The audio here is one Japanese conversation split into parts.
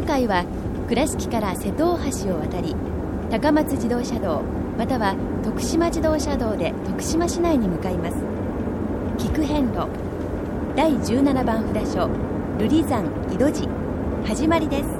今回は倉敷から瀬戸大橋を渡り高松自動車道または徳島自動車道で徳島市内に向かいます。菊遍路第17番札所瑠璃山井戸寺始まりです。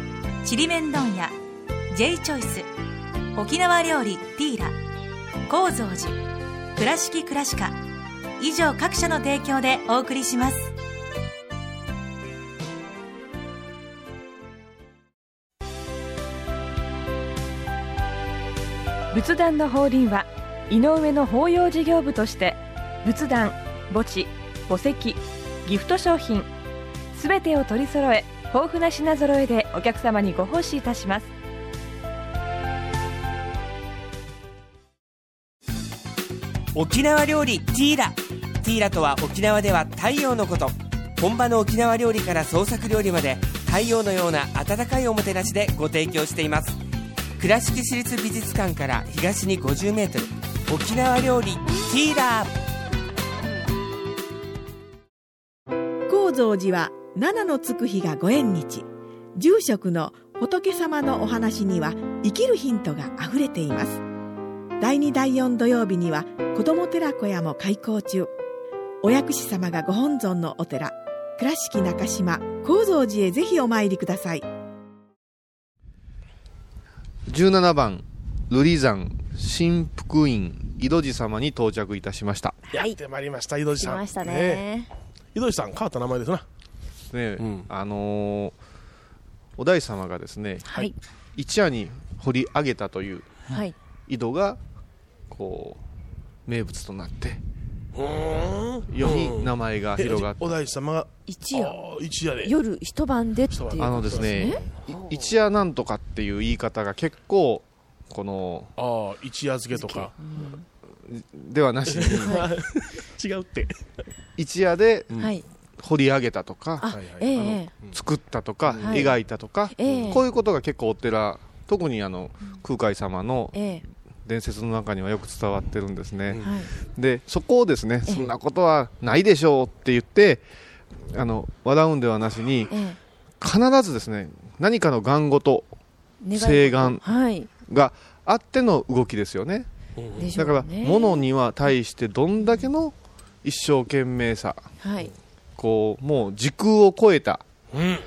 ちりめん問屋 J チョイス沖縄料理ティーラ高蔵寺倉敷倉歯科以上各社の提供でお送りします。仏壇の法輪は井上の法要事業部として仏壇墓地墓石ギフト商品すべてを取り揃え豊富な品揃えでお客様にご奉仕いたします。沖縄料理ティーラ。ティーラとは沖縄では太陽のこと。本場の沖縄料理から創作料理まで太陽のような温かいおもてなしでご提供しています。倉敷市立美術館から東に 50m 沖縄料理ティーラ。高蔵寺は七のつく日がご縁日。住職の仏様のお話には生きるヒントがあふれています。第2第4土曜日には子ども寺小屋も開校中。お薬師様がご本尊のお寺倉敷中島・高蔵寺へぜひお参りください。17番瑠璃山新福院井戸寺様に到着いたしました。やってまいりました井戸寺さん。来ましたね。井戸寺さん変わった名前ですなね、うん。あのーお大師様がですねはい。一夜に掘り上げたというはい。井戸がこう名物となってうーん。世に名前が広がって。えお大師様が一夜。一夜で。夜一晩でっていうあのですねい一夜なんとかっていう言い方が結構このああ一夜漬けとか。ではなしに。違うって。一夜ではい掘り上げたとかあはいはい。ええええ。作ったとかはい。描いたとかええ。こういうことが結構お寺特にあの空海様のえ伝説の中にはよく伝わってるんですね、でそこをですねええ。そんなことはないでしょうって言ってあの笑うんではなしにえ必ずですね何かの願事え誓願はい。があっての動きですよね。だから物には対してどんだけの一生懸命さはいこうもう時空を超えた。うん。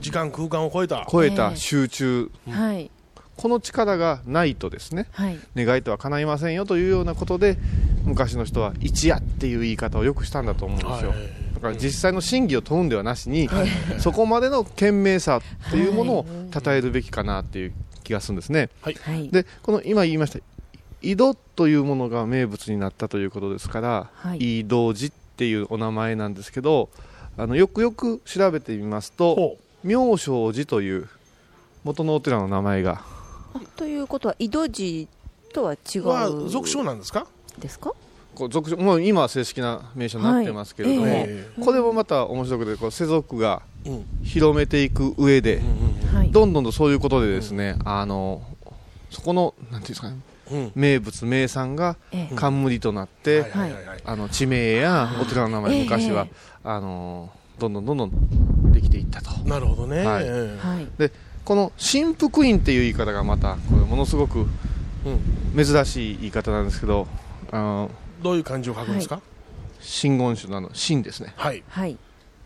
時間空間を超えた。超えええ。た集中、はい。この力がないとですね。はい。願いとは叶いませんよというようなことで昔の人は一夜っていう言い方をよくしたんだと思うんですよ、はい。だから実際の真偽を問うんではなしに、そこまでの懸命さっていうものを称えるべきかなっていう気がするんですね、はい。でこの今言いました井戸というものが名物になったということですから、はい。井戸寺っていうお名前なんですけどあのよくよく調べてみますとほ妙正寺という元のお寺の名前が。ということは井戸寺とは違うはう俗称なんですか？ですか？こう俗称もう今は正式な名称になってますけれども、はい。えこれもまた面白くてこう世俗が広めていく上で、はい。どんどんとそういうことでですね、あのそこのなんていうんですかねうん名物名産がええ。冠となって、はいはいはいはい。あの地名やお寺の名前ええ。昔は、えあのどんどんどんどんできていったと。なるほどね。はい。えはい。でこの神福院っていう言い方がまたこれものすごくえうん。珍しい言い方なんですけどあのどういう漢字を書くんですか？真言宗のあの真ですね。はい。はい。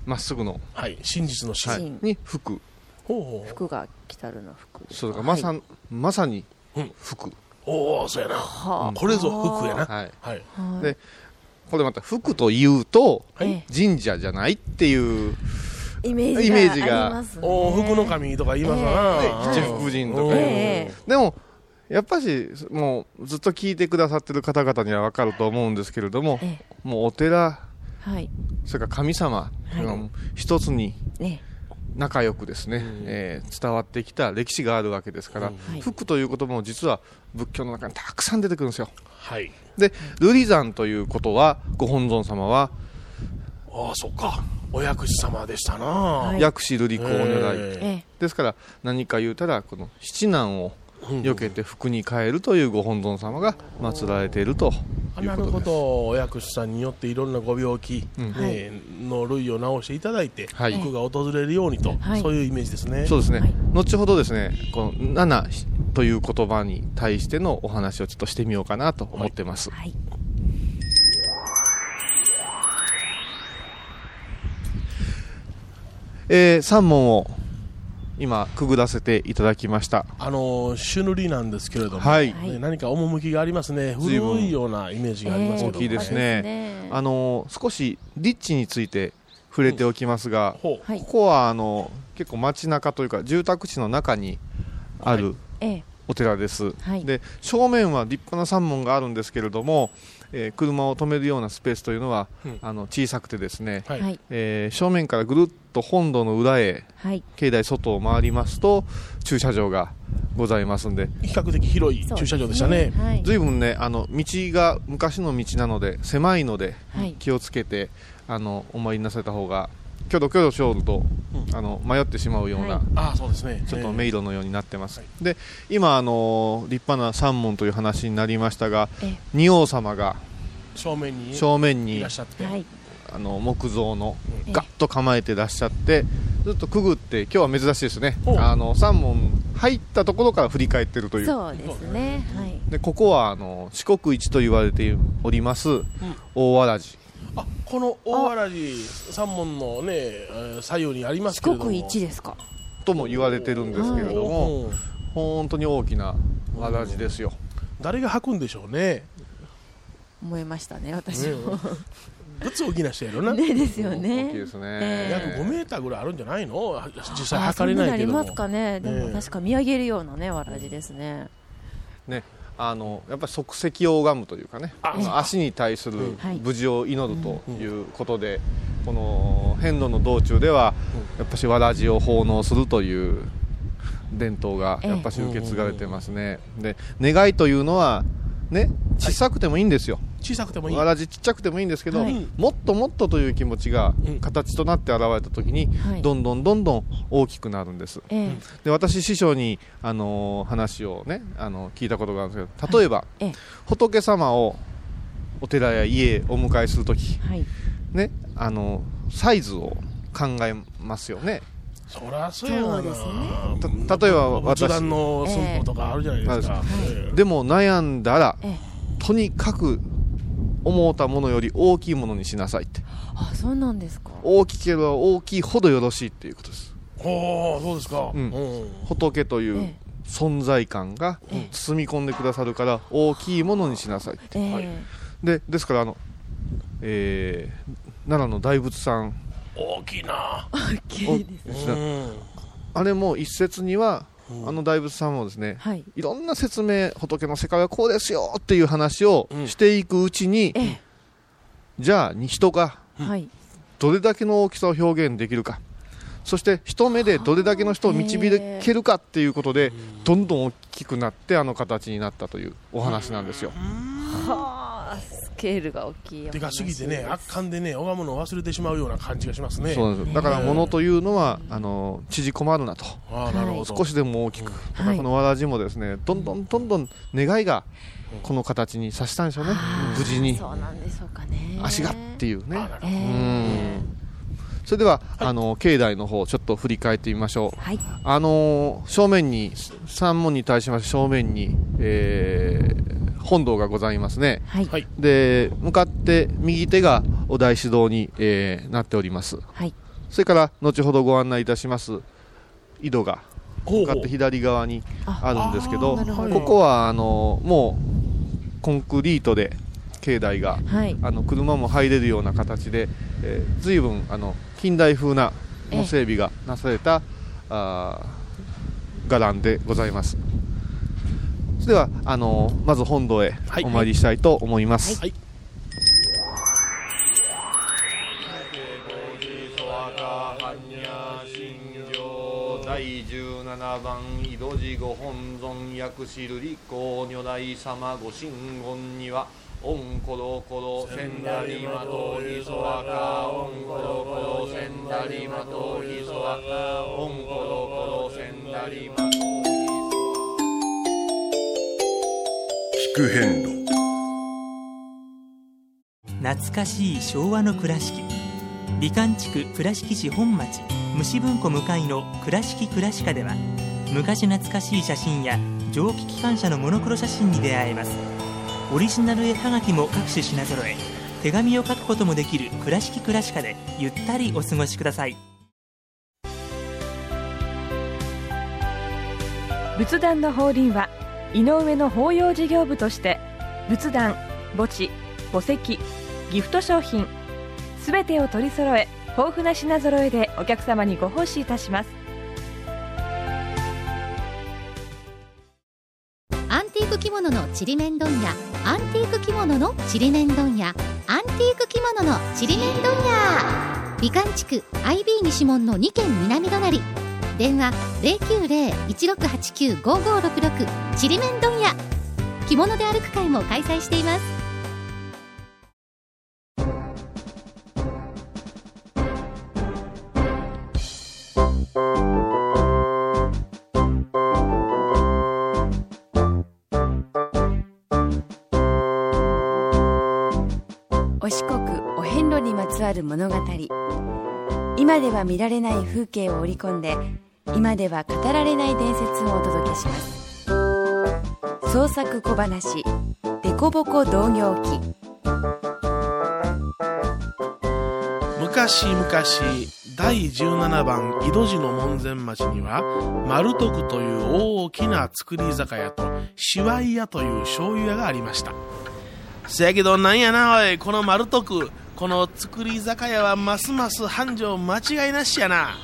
まっすぐの、はい。真実の真。真。に福。ほうほう服が来たるの服そうだからまさ,、まさにうん。福、おおそうやな。はこれぞ服やな。はい、はい。あでこれまた福というとはい。神社じゃないっていうイメージがイメージがありますね。お福の神とか言いますわな、七福神とか。うん。えでもやっぱしもうずっと聞いてくださってる方々には分かると思うんですけれどもえもうお寺はい。それから神様、一つにね仲良くですね、えー伝わってきた歴史があるわけですから、はい。福という言葉も実は仏教の中にたくさん出てくるんですよ。はい。で瑠璃山ということはご本尊様はああそっか。お薬師様でしたな、はい。薬師瑠璃光如来、ええ。ですから何か言うたらこの七難を避けて福に変えるというご本尊様が祀られているとあいうことです。なるほど。お薬師さんによっていろんなご病気、うん。ねの類を治していただいて、はい。福が訪れるようにと、はい。そういうイメージですね。そうですね、はい。後ほどですねこの七という言葉に対してのお話をちょっとしてみようかなと思ってます、はい。えー、3問を今くぐらせていただきました。あの朱塗りなんですけれども、はい。何か趣がありますね。古いようなイメージがありますけど、大きいですね。ああのー少し立地について触れておきますが、ほう。はい。ここはあの結構街中というか住宅地の中にあるええ。お寺です、はい。で正面は立派な山門があるんですけれども、えー車を止めるようなスペースというのは、うん。あの小さくてですね、はい、はい。えー正面からぐるっと本堂の裏へはい。境内外を回りますと駐車場がございますんで。比較的広い駐車場でしたね。はい。随分ねあの道が昔の道なので狭いのではい。気をつけてあのお参りなされた方がキョロキョロしょると、あの迷ってしまうような、はい。ああそうですね。ちょっとえ迷路のようになってます、で今あの立派な三門という話になりましたがえ仁王様がえ正面に正面にいらっしゃって、はい。あの木造のええ。ガッと構えてらっしゃってずっとくぐって今日は珍しいですね。あの三門入ったところから振り返ってるという。そうですね。はい。でここはあの四国一と言われております、大わらじあこの大わらじ三門のねえー左右にあります四けれども。国一ですか？とも言われてるんですけれども、うん。本当に大きなわらじですよ、誰が履くんでしょうね。思いましたね私ね。も物大きな人やろな、ねですよ大きいねですね、ええ。約5メーターぐらいあるんじゃないの？実際あ測れないけども。ありますかね。でねも確か見上げるようなねわらじですね。ねあのやっぱり即席を拝むというかね。足に対するはい。無事を祈るということで、この遍路の道中ではやっぱしわらじを奉納するという伝統がやっぱし受け継がれてますね、で願いというのはね小さくてもいいんですよ、小さくてもいい。わらじちっちゃくてもいいんですけど、はい。もっともっとという気持ちがうん形となって現れた時に、はい。どんどんどんどん大きくなるんです。ええ。で私師匠に、あのー話をね、あの聞いたことがあるんですけど例えば、ええ。仏様をお寺や家へお迎えするとき、はい。ねあのサイズを考えますよね。そりゃそうやですね。た例えば私。の寸法とかあるじゃないですか、えええ。でも悩んだらええ。とにかく思ったものより大きいものにしなさいって。あそうなんですか。大きければ大きいほどよろしいっていうことです。ほうそうですか、うん。うん。仏というえ存在感がええ。包み込んでくださるから大きいものにしなさいって。ええ。はい。でですからあの、えー奈良の大仏さん。大きいな、綺麗ですですね。うん。あれも一説には、うんあの大仏さんもですねはい。いろんな説明仏の世界はこうですよっていう話をうん。していくうちに、ええ。じゃあに人がはい。どれだけの大きさを表現できるか。そして一目でどれだけの人を導けるかっていうことでどんどん大きくなってあの形になったというお話なんですよ。はケールが大きいでかすぎてね圧巻でね拝むのを忘れてしまうような感じがしますね。そうですだから物というのはあの縮こまるなと。ああなるほど、少しでも大きく、だからこのわらじもですねどんどんどんどん願いがこの形にさせたんでしょうね無事にそうなんでしょうかね。足がっていうね。あなるほど。ええそれでは、あの境内の方ちょっと振り返ってみましょう。はい。あのー正面に三門に対しまして正面に、えー本堂がございますね。はい。はい。で向かって右手がお大師堂に、えーなっております。はい。それから後ほどご案内いたします井戸が向かって左側にあ。るんですけどここはあのもうコンクリートで境内が、はい。あの車も入れるような形で、えー、随分あの近代風なの整備がなされた、あー伽藍でございますではあのまず本堂へはい。お参りしたいと思います、はい。第17番井戸寺ご本尊薬師瑠璃光如来様ご神言にはオンコロコロセンダリマトヒソワカオンコロコロセンダリマトヒソワカオンコロコロセンダリマト聞く変路。懐かしい昭和の倉敷。美観地区倉敷市本町虫文庫向かいの「倉敷倉歯科」では昔懐かしい写真や蒸気機関車のモノクロ写真に出会えます。オリジナル絵はがきも各種品揃え手紙を書くこともできる「倉敷倉歯科」でゆったりお過ごしください。仏壇の法輪は井上の法要事業部として仏壇墓地墓石ギフト商品すべてを取り揃え豊富な品揃えでお客様にご奉仕いたします。アンティーク着物のちりめん問屋アンティーク着物のちりめん問屋アンティーク着物のちりめん問屋。美観地区 IB 西門の2軒南隣電話090-1689-5566ちりめん問屋。着物で歩く会も開催しています。お四国お遍路にまつわる物語。今では見られない風景を織り込んで今では語られない伝説をお届けします。創作小話「デコボコ同業記。昔々第17番井戸寺の門前町には丸徳という大きな造り酒屋としわい屋という醤油屋がありました。せやけどなんやなおいこの丸徳。この造り酒屋はますます繁盛間違いなしやな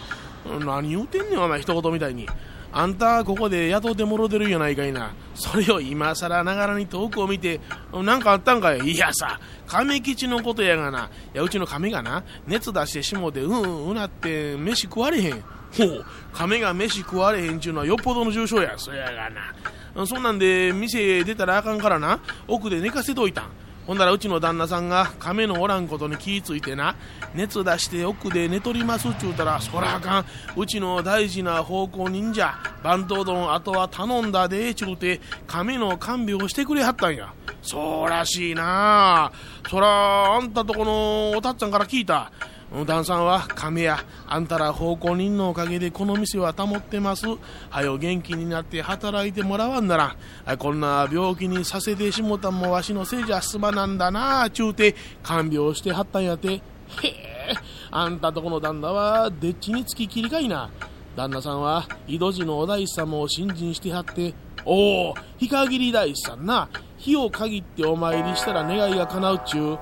何言うてんねんお前一言みたいに。あんたここで雇ってもろてるんやないかいな。それを今さらながらに遠くを見て何かあったんかい？いやさ亀吉のことやがな。いやうちの亀がな熱出してしもてうんうんうなって飯食われへん。ほう亀が飯食われへんちゅうのはよっぽどの重症や。そやがな。そんなんで店出たらあかんからな。奥で寝かせといたん。ほんだらうちの旦那さんが亀のおらんことに気ぃついてな熱出して奥で寝とりますっちゅうたらそらあかん。うちの大事な奉公人じゃ番頭丼あとは頼んだでちゅうて亀の看病してくれはったんや。そうらしいな。そらあんたとこのおたっちゃんから聞いた。旦さんは亀やあんたら奉公人のおかげでこの店は保ってます。はよ元気になって働いてもらわんならこんな病気にさせてしもたんもわしのせいじゃすまなんだな。ちゅうて看病してはったんやて。へえあんたとこの旦那はでっちにつききりかいな。旦那さんは井戸寺のお大師様を信心してはっておお日限り大師さんな。火を限ってお参りしたら願いが叶うっちゅう。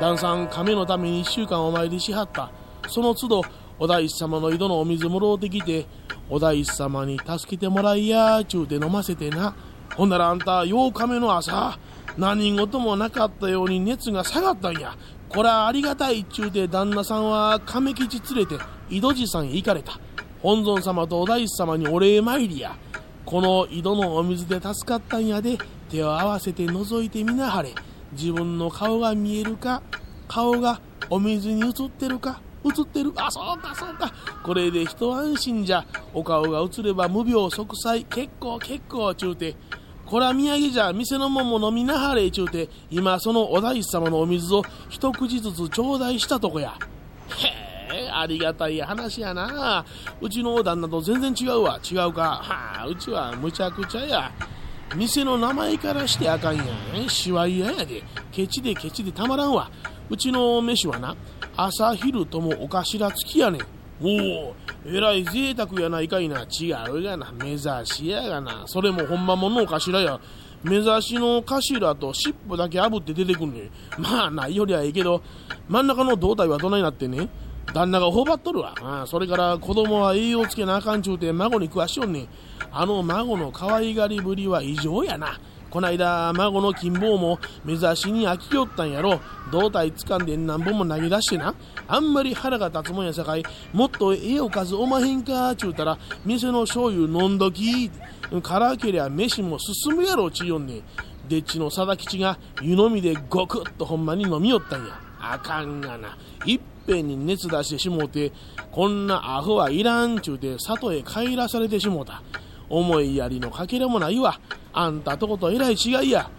旦さん亀のために一週間お参りしはった。その都度お大師様の井戸のお水もろうてきてお大師様に助けてもらいやちゅうて飲ませてな。ほんならあんた8日目の朝何事もなかったように熱が下がったんや。これはありがたいっちゅうて旦那さんは亀吉連れて井戸寺さんへ行かれた。本尊様とお大師様にお礼参りや。この井戸のお水で助かったんやで。手を合わせて覗いてみなはれ。自分の顔が見えるか。顔がお水に映ってるか。映ってる。あそうかそうか。これで一安心じゃ。お顔が映れば無病息災。結構結構ちゅうて。こら土産じゃ。店のもんも飲みなはれ。ちゅうて。今そのお大師様のお水を一口ずつ頂戴したとこや。へえ。ありがたい話やな。うちの旦那と全然違うわ。違うか。はあうちはむちゃくちゃや。店の名前からしてあかんやん。しわいややで。ケチでケチでたまらんわ。うちの飯はな朝昼ともお頭付きやねん。おおえらい贅沢やないかいな。違うがな。目指しやがな。それもほんまもんのお頭や。目指しの頭と尻尾だけ炙って出てくんねん。まあ、ないよりはいいけど、真ん中の胴体はどないなってね。旦那が頬張っとるわ。ああそれから子供は栄養つけなあかんちゅうて孫に食わしよんねん。あの孫の可愛がりぶりは異常やな。こないだ孫の金棒も目指しに飽きよったんやろ。胴体掴んで何本も投げ出してな。あんまり腹が立つもんやさかい、もっとええおかずおまへんかちゅうたら、店の醤油飲んどき。辛けりゃ飯も進むやろちゅうよんねん。でっちの貞吉が湯飲みでごくっとほんまに飲みよったんや。あかんがな。いっぺんに熱出してしもうて、こんなアホはいらんちゅうて里へ帰らされてしもた。思いやりのかけらもないわ。あんたとことえらい違いや。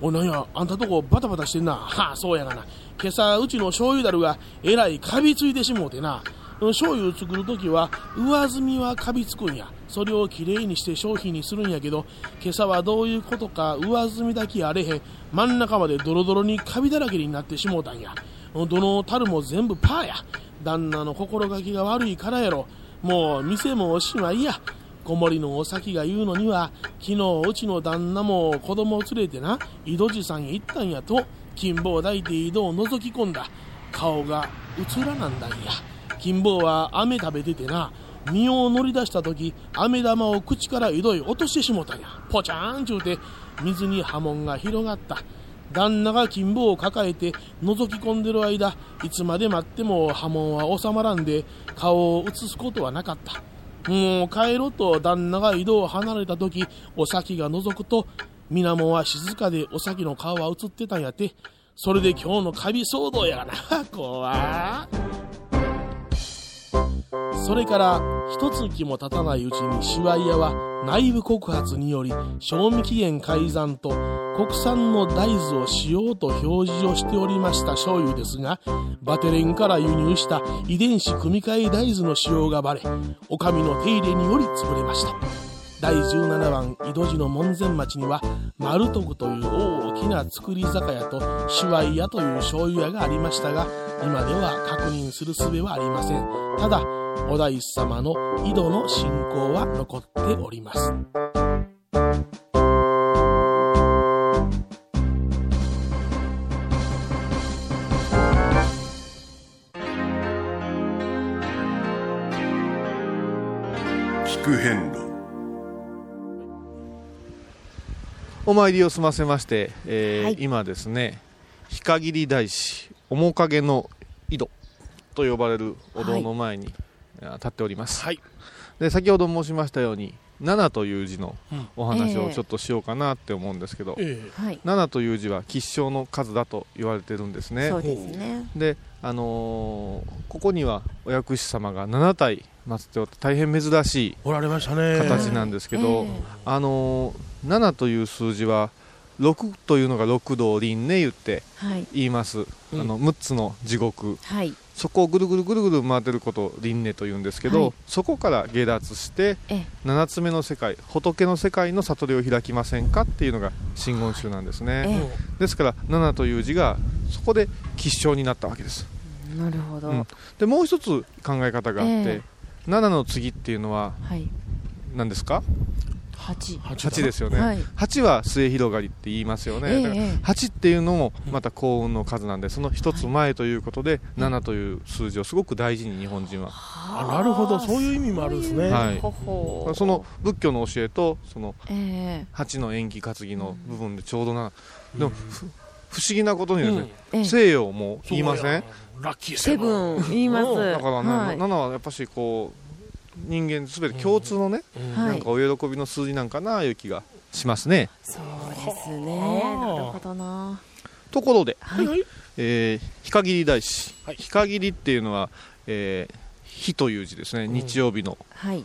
お、なんや、あんたとこバタバタしてんな。はあ、そうやがな。今朝、うちの醤油だるがえらいカビついてしもうてな。醤油作るときは、上澄みはカビつくんや。それをきれいにして商品にするんやけど、今朝はどういうことか上澄みだけあれへん。真ん中までドロドロにカビだらけになってしもうたんや。どの樽も全部パーや。旦那の心がけが悪いからやろ。もう店もおしまいや。子守のお先が言うのには、昨日うちの旦那も子供を連れてな、井戸寺さんへ行ったんやと、金棒を抱いて井戸を覗き込んだ。顔がうつらなんだんや。金棒は飴食べててな、身を乗り出した時、飴玉を口から井戸へ落としてしもたんや。ポチャーンちゅうて、水に波紋が広がった。旦那が金棒を抱えて覗き込んでる間、いつまで待っても波紋は収まらんで、顔を映すことはなかった。もう帰ろと旦那が井戸を離れた時、お先が覗くと、水面は静かでお先の顔は映ってたんやて。それで今日のカビ騒動やがな。怖それから一月も経たないうちにシワイヤは内部告発により賞味期限改ざんと国産の大豆を使用と表示をしておりました醤油ですがバテレンから輸入した遺伝子組み換え大豆の使用がバレお上の手入れにより潰れました。第17番井戸寺の門前町には丸徳という大きな造り酒屋とシワイ屋という醤油屋がありましたが今では確認する術はありません。ただお大師様の井戸の信仰は残っております。聞く遍路。お参りを済ませまして、えーはい。今ですね日限り大師面影の井戸と呼ばれるお堂の前に、あ立っております、はい。で先ほど申しましたように七という字のうんお話ええ。をちょっとしようかなって思うんですけど、えはい。七という字は吉祥の数だと言われてるんですね。そうですね。で、あのーここにはお薬師様が7体祀っておって大変珍しい形なんですけど、ええ。あのー7という数字は6というのが六道輪廻言ってはい。言います、うん。あの6つの地獄。はい。そこをぐるぐるぐるぐる回ってることを輪廻と言うんですけど、はいそこから下脱してええ。7つ目の世界仏の世界の悟りを開きませんかっていうのが真言宗なんですね、えですから7という字がそこで吉祥になったわけですえ。なるほど。うんでもう一つ考え方があって、え7の次っていうのははい。何ですか？八。8ですよね、はい。8は末広がりって言いますよね、ええだからええ。8っていうのもまた幸運の数なんでその一つ前ということで、7という数字をすごく大事に日本人は、あなるほど。そういう意味もあるんですね、はい。その仏教の教えとそのえ8の延期担ぎの部分でちょうどな、でもふ不思議なことにですね、えええ。西洋も言いません？ラッキーセブン言います。だからね、はい。7はやっぱしこう人間すべて共通のね、なんかお喜びの数字なんかないう気がしますね。そうですね。なるほどな。ところで、はい。はい。えー、日限り大師、はい。日限りっていうのは、えー、日という字ですね、ん。日曜日のはい。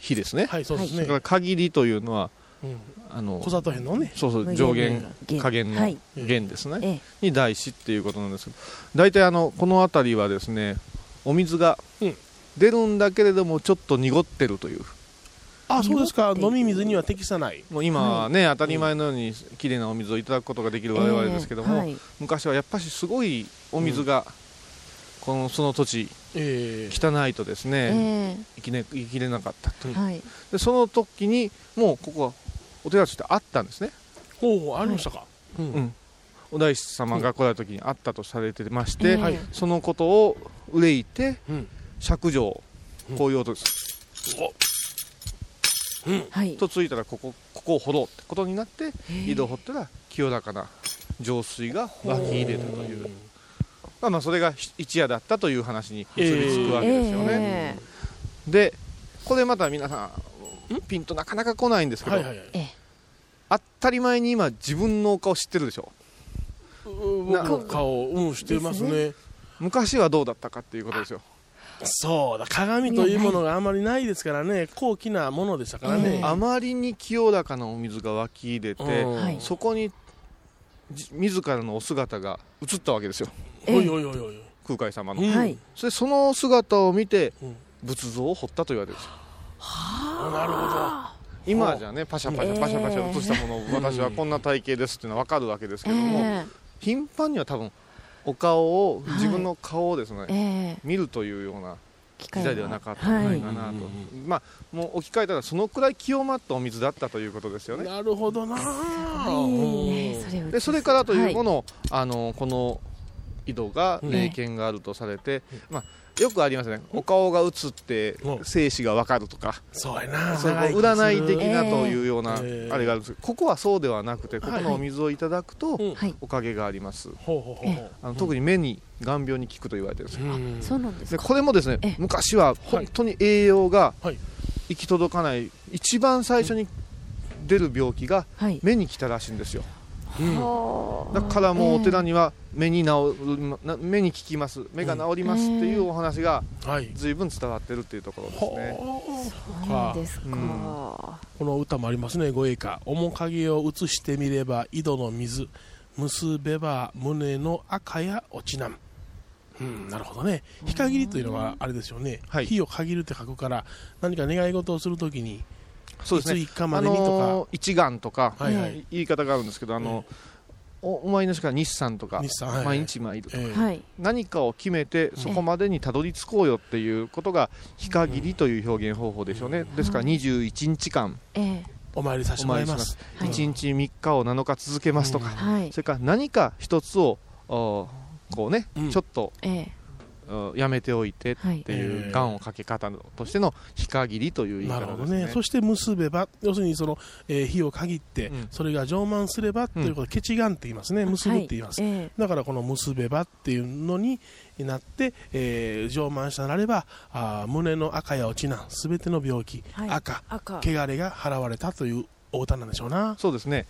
日ですね、はいそうですね、それから限りというのはうん。あの小里編のね。そうそう上限限下限のはい。限ですね、ええ。に大師っていうことなんですけど大体あのこの辺りはですねお水がうん出るんだけれどもちょっと濁ってるという。あそうですか。飲み水には適さない。もう今はね、当たり前のようにきれいなお水をいただくことができる我々ですけども、ええはい。昔はやっぱしすごいお水が、このその土地ええ。汚いとですね、え生きね生きれなかったとえ。はい。でその時にもうここはお寺としてあったんですね。ほうありましたか、うん。うん。お大師様が来られた時にあったとされてまして、はい。そのことを憂いてうん釈上。こういう音です、はい。とついたらここここを掘ろうってことになって井戸を掘ったら清らかな浄水が湧き入れたという、まあ、まあそれが一夜だったという話に結びつくわけですよね、えでこれまた皆さんピンとなかなか来ないんですけど、はいはいはい。え当たり前に今自分のお顔知ってるでしょ？な僕顔うんしてますね。昔はどうだったかっていうことですよそうだ鏡というものがあまりないですからね。高貴なものでしたからね、あまりに清らかなお水が湧き入れて、そこにじ自らのお姿が映ったわけですよ。えおいおいおいおい。空海様の、うん。はい。それその姿を見てうん。仏像を彫ったと言われてる。んですよあ。なるほ今はじゃあねパシャパシャパシャパシャ映したものを私はこんな体型ですっていうのは分かるわけですけども、え。頻繁には多分お顔を自分の顔をですね、ええ見るというような機時代ではなかったんじゃないかなと、はいまあもう置き換えたらそのくらい清まったお水だったということですよね。どなるほどな。でそれからというもはい。あのこの井戸が霊験があるとされて、まあ、よくありますね。お顔が映ってうん。生死が分かるとか、そうやな。占い的なええというようなあええ。れがあるんです。けどここはそうではなくてここのお水をいただくとおかげがあります。あの特に目に眼病に効くと言われてるんですよ。うん。そうなんでこれもですねええ。昔は本当に栄養がはい。行き届かない一番最初に出る病気がはい。目に来たらしいんですよ。うんだからもうお寺には目に治るな目に効きます。目が治りますっていうお話がはい。随分伝わってるっていうところですね。そうですか、うん。この歌もありますねご栄華。面影を映してみれば井戸の水結べば胸の赤や落ちなん。うん、なるほどね。火限りというのはあれですよね、はい。火を限るって書くから何か願い事をするときにそうですね。いつ一家まあでにとか、の一眼とかはいはい言い方があるんですけどあのおお前のしか日産とか毎日参るとか何かを決めてそこまでにたどり着こうよっていうことが日限りという表現方法でしょうねですから21日間ええお参りさせてもらいますはい1日3日を7日続けますとかはいそれから何か一つをおこうねちょっとええやめておいてはいっていうええがんをかけ方としての日限りという言いなるほど方ですね。ねそして結べば要するにその、えー火を限って、うん。それが蒸満すればということで、ケチガンって言いますね結ぶって言います、はい。えだからこの結べばっていうのになって、えー蒸満したなればあー胸の赤や落ちなんすべての病気、はい。赤赤。汚れが払われたというお歌なんでしょうな。そうですね。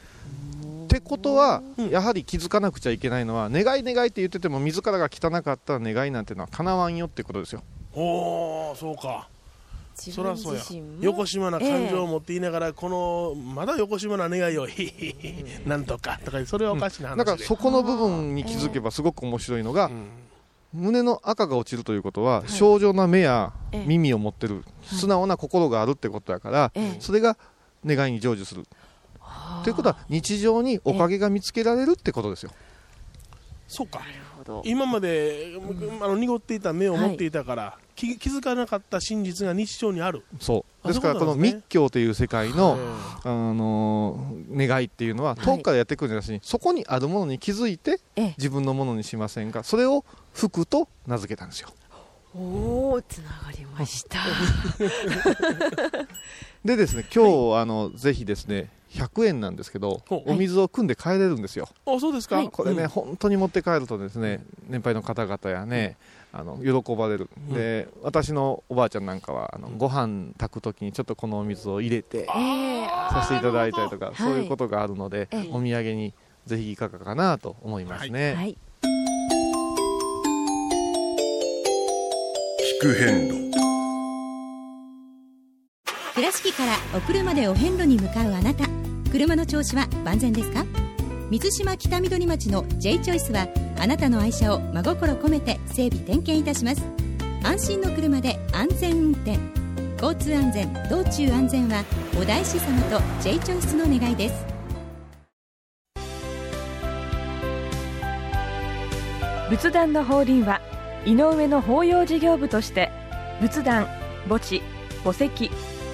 ってことはうん。やはり気づかなくちゃいけないのは願い願いって言ってても自らが汚かったら願いなんてのは叶わんよってことですよ。おおそうか。そらそうや。横島な感情を持っていながら、このまだ横島な願いをヒヒヒヒなんとかとかそれはおかしな話で、だからそこの部分に気づけばすごく面白いのが、うん。胸の赤が落ちるということは、正常な目やええ。耳を持ってる、素直な心があるってことやから、ええ。それが願いに成就する。ということは日常におかげが見つけられるってことですよ。そうか。今まで、あの濁っていた目を持っていたから、気気づかなかった真実が日常にある。そう。あですからこの密教という世界の、えあのー願いっていうのは遠くからやってくるんじゃなしに、そこにあるものに気づいてええ。自分のものにしませんか。それを福と名付けたんですよおおつながりました。でですね今日、あのぜひですね100円なんですけどお水を汲んで帰れるんですよ、あそうですか、はい。これね、うん。本当に持って帰るとですね年配の方々やね、あの喜ばれる、うん。で私のおばあちゃんなんかはあのご飯炊く時にちょっとこのお水を入れてええさせていただいたりとか、そういうことがあるので、ええ。お土産にぜひいかがかなと思いますね、はい聞く変路。倉敷からお車でお遍路に向かうあなた。車の調子は万全ですか？水島北緑町の J チョイスはあなたの愛車を真心込めて整備点検いたします。安心の車で安全運転。交通安全道中安全はお大師様と J チョイスの願いです。仏壇の法輪は井上の法要事業部として仏壇墓地墓石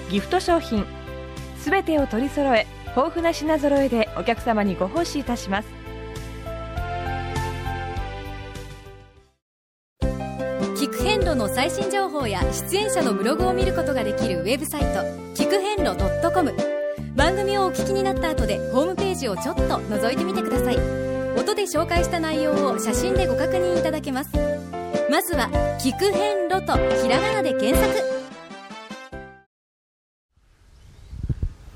ギフト商品すべてを取り揃え豊富な品揃えでお客様にご奉仕いたします。聞く遍路の最新情報や出演者のブログを見ることができるウェブサイト聞く遍路 .com 番組をお聞きになった後でホームページをちょっと覗いてみてください。音で紹介した内容を写真でご確認いただけます。まずは「聞く遍路」とひらがなで検索。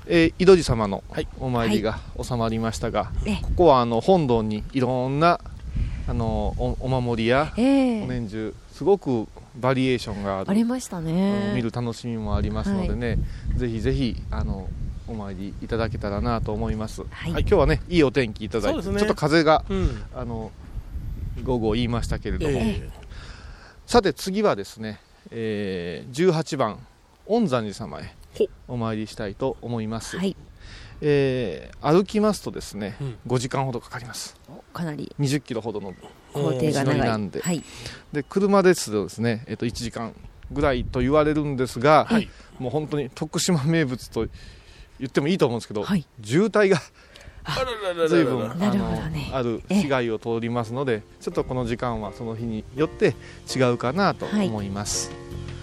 えー、井戸寺様のお参りが収まりましたが、はい、ここはあの本堂にいろんなあのおお守りや、えー、お年中すごくバリエーションがあるありましたね、うん、見る楽しみもありますのでね、はい、ぜひぜひあのお参りいただけたらなと思います、はい、はい、今日はねいいお天気いただいて、ね、ちょっと風が、うん、あの午後言いましたけれども、えー、さて次はですね、えー、18番御山寺様へお参りしたいと思います、はい。えー、歩きますとですね、うん、5時間ほどかかります。かなり。20キロほどの工程が長いなんで,、はい、で車ですとですね、えー、と1時間ぐらいと言われるんですが、はい、もう本当に徳島名物と言ってもいいと思うんですけど、はい、渋滞がずいぶんあの、ね、ある市街を通りますのでちょっとこの時間はその日によって違うかなと思います、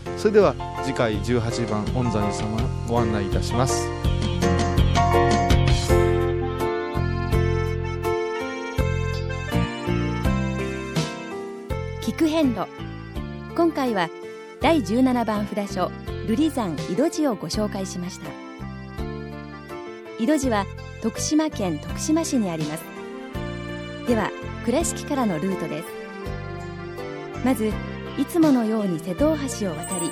はい、それでは次回18番御山寺様ご案内いたします。聞遍路。今回は第17番札所瑠璃山井戸寺をご紹介しました。井戸寺は徳島県徳島市にあります。では倉敷からのルートです。まずいつものように瀬戸大橋を渡り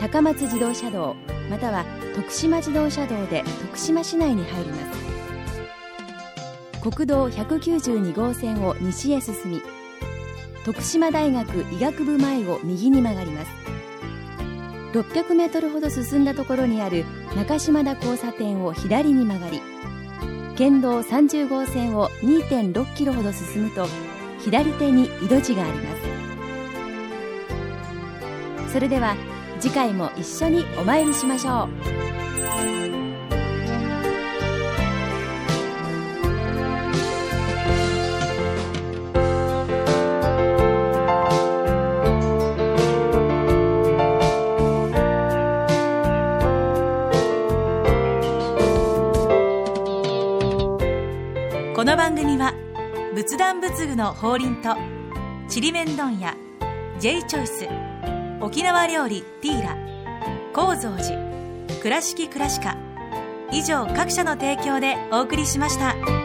高松自動車道または徳島自動車道で徳島市内に入ります。国道192号線を西へ進み徳島大学医学部前を右に曲がります。600メートルほど進んだところにある中島田交差点を左に曲がり県道30号線を2.6キロほど進むと左手に井戸地があります。それでは次回も一緒にお参りしましょう。産物具の法輪とちりめん問屋 J チョイス沖縄料理ティーラ高蔵寺倉敷倉歯科以上各社の提供でお送りしました。